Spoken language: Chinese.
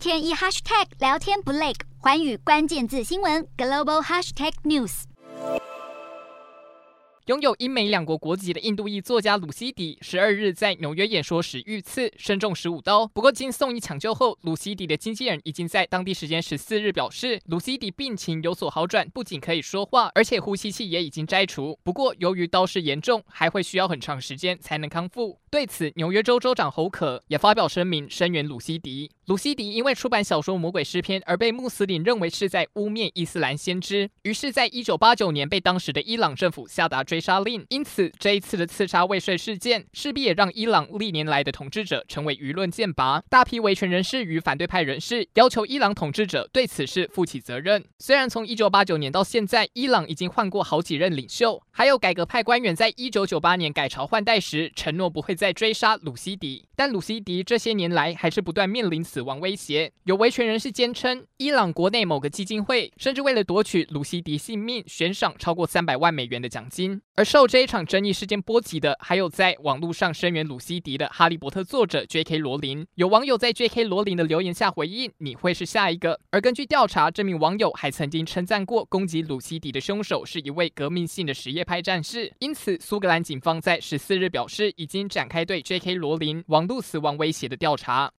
天一 hashtag 聊天不累，寰宇关键字新闻 global hashtag news。拥有英美两国国籍的印度裔作家鲁西迪，十二日在纽约演说时遇刺，身中十五刀。不过经送医抢救后，鲁西迪的经纪人已经在当地时间十四日表示，鲁西迪病情有所好转，不仅可以说话，而且呼吸器也已经摘除。不过由于刀势严重，还会需要很长时间才能康复。对此，纽约州州长侯可也发表声明声援鲁西迪。鲁西迪因为出版小说《魔鬼诗篇》而被穆斯林认为是在污蔑伊斯兰先知，于是，在一九八九年被当时的伊朗政府下达追杀令。因此，这一次的刺杀未遂事件，势必也让伊朗历年来的统治者成为舆论剑拔。大批维权人士与反对派人士要求伊朗统治者对此事负起责任。虽然从一九八九年到现在，伊朗已经换过好几任领袖，还有改革派官员在一九九八年改朝换代时承诺不会再追杀鲁西迪，但鲁西迪这些年来还是不断面临死死亡威胁。有维权人士坚称，伊朗国内某个基金会甚至为了夺取鲁西迪性命，悬赏超过三百万美元的奖金。而受这一场争议事件波及的，还有在网络上声援鲁西迪的《哈利波特》作者 J.K. 罗琳。有网友在 J.K. 罗琳的留言下回应：“你会是下一个。”而根据调查，这名网友还曾经称赞过攻击鲁西迪的凶手是一位革命性的什叶派战士。因此，苏格兰警方在十四日表示，已经展开对 J.K. 罗琳网络死亡威胁的调查。